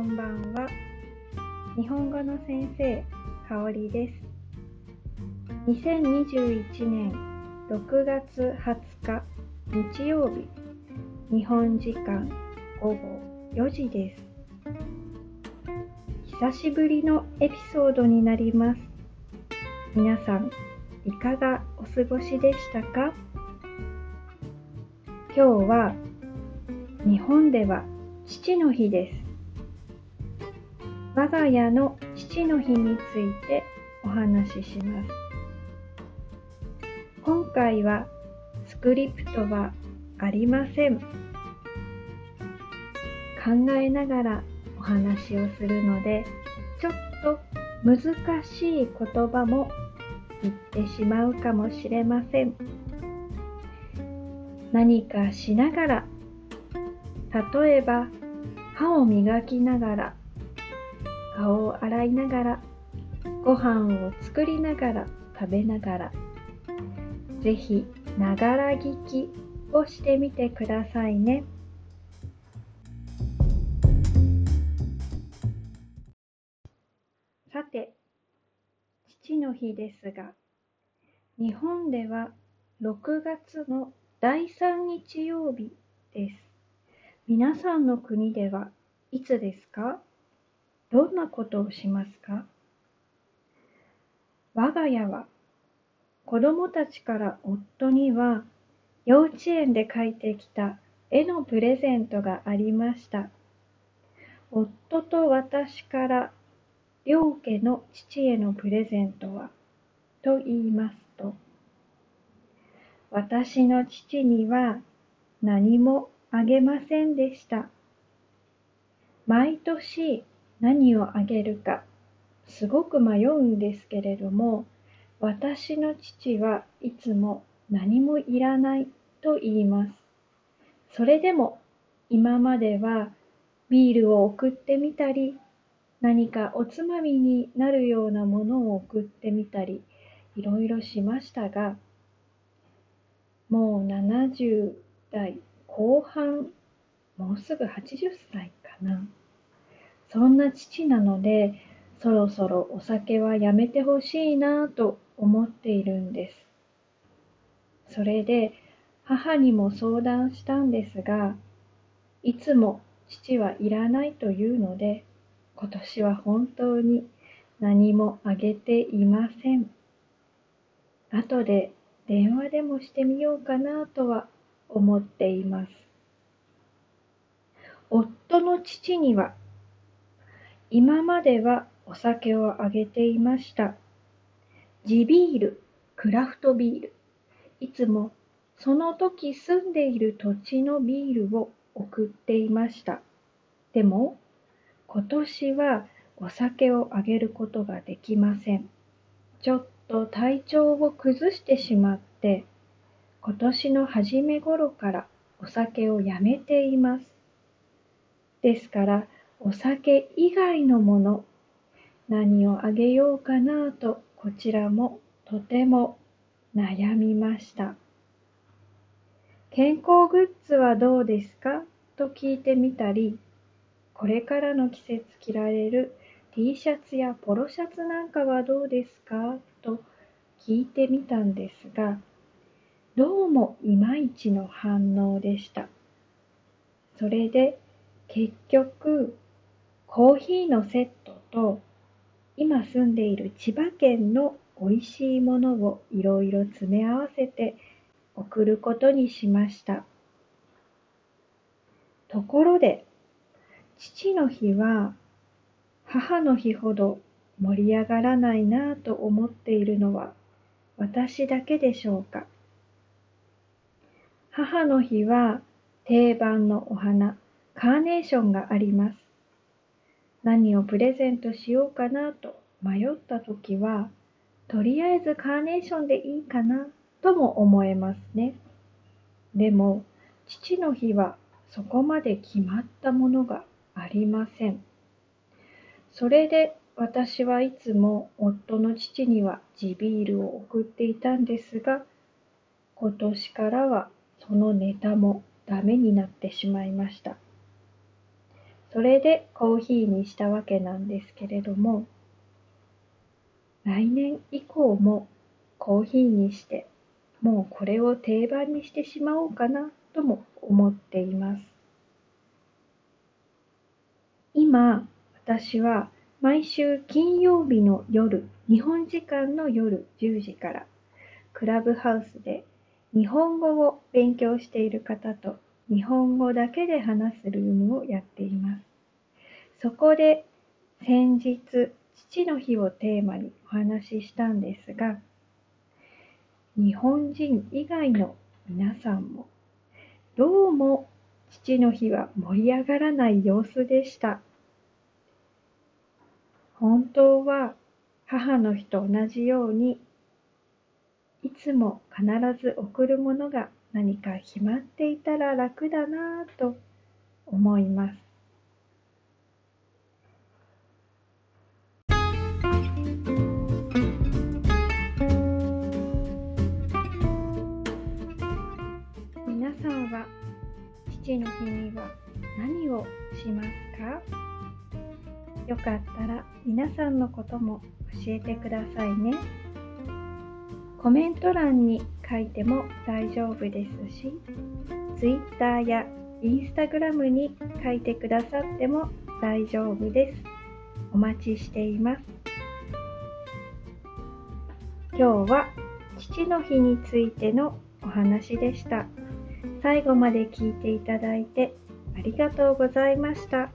こんばんは。日本語の先生、かおりです。2021年6月20日日曜日、日本時間午後4時です。久しぶりのエピソードになります。皆さん、いかがお過ごしでしたか？今日は日本では父の日です。我が家の父の日についてお話しします。今回はスクリプトはありません。考えながらお話をするので、ちょっと難しい言葉も言ってしまうかもしれません。何かしながら、例えば歯を磨きながら顔を洗いながらご飯を作りながら食べながらぜひながら聞きをしてみてくださいね。さて父の日ですが日本では6月の第3日曜日です。皆さんの国ではいつですか？どんなことをしますか？我が家は子供たちから夫には幼稚園で描いてきた絵のプレゼントがありました。夫と私から両家の父へのプレゼントはと言いますと私の父には何もあげませんでした。毎年何をあげるかすごく迷うんですけれども、私の父はいつも何もいらないと言います。それでも今まではビールを送ってみたり、何かおつまみになるようなものを送ってみたり、いろいろしましたが、もう70代後半、もうすぐ80歳かな。そんな父なので、そろそろお酒はやめてほしいなぁと思っているんです。それで母にも相談したんですが、いつも父はいらないというので、今年は本当に何もあげていません。後で電話でもしてみようかなとは思っています。夫の父には、今まではお酒をあげていました。地ビール、クラフトビール。いつもその時住んでいる土地のビールを送っていました。でも、今年はお酒をあげることができません。ちょっと体調を崩してしまって、今年の初め頃からお酒をやめています。ですから、お酒以外のもの、何をあげようかなと、こちらもとても悩みました。健康グッズはどうですか？と聞いてみたり、これからの季節着られる T シャツやポロシャツなんかはどうですか？と聞いてみたんですが、どうもいまいちの反応でした。それで結局、コーヒーのセットと今住んでいる千葉県の美味しいものをいろいろ詰め合わせて送ることにしました。ところで、父の日は母の日ほど盛り上がらないなぁと思っているのは私だけでしょうか。母の日は定番のお花、カーネーションがあります。何をプレゼントしようかなと迷った時は、とりあえずカーネーションでいいかなとも思えますね。でも、父の日はそこまで決まったものがありません。それで私はいつも夫の父には地ビールを送っていたんですが、今年からはそのネタもダメになってしまいました。それでコーヒーにしたわけなんですけれども、来年以降もコーヒーにして、もうこれを定番にしてしまおうかなとも思っています。今、私は毎週金曜日の夜、日本時間の夜10時から、クラブハウスで日本語を勉強している方と日本語だけで話すルームをやっています。そこで先日、父の日をテーマにお話ししたんですが、日本人以外の皆さんも、どうも父の日は盛り上がらない様子でした。本当は母の日と同じように、いつも必ず贈るものが何か決まっていたら楽だなぁと思います。皆さんは父の日には何をしますか？よかったら皆さんのことも教えてくださいね。コメント欄に書いても大丈夫ですし、Twitter や Instagram に書いてくださっても大丈夫です。お待ちしています。今日は父の日についてのお話でした。最後まで聞いていただいてありがとうございました。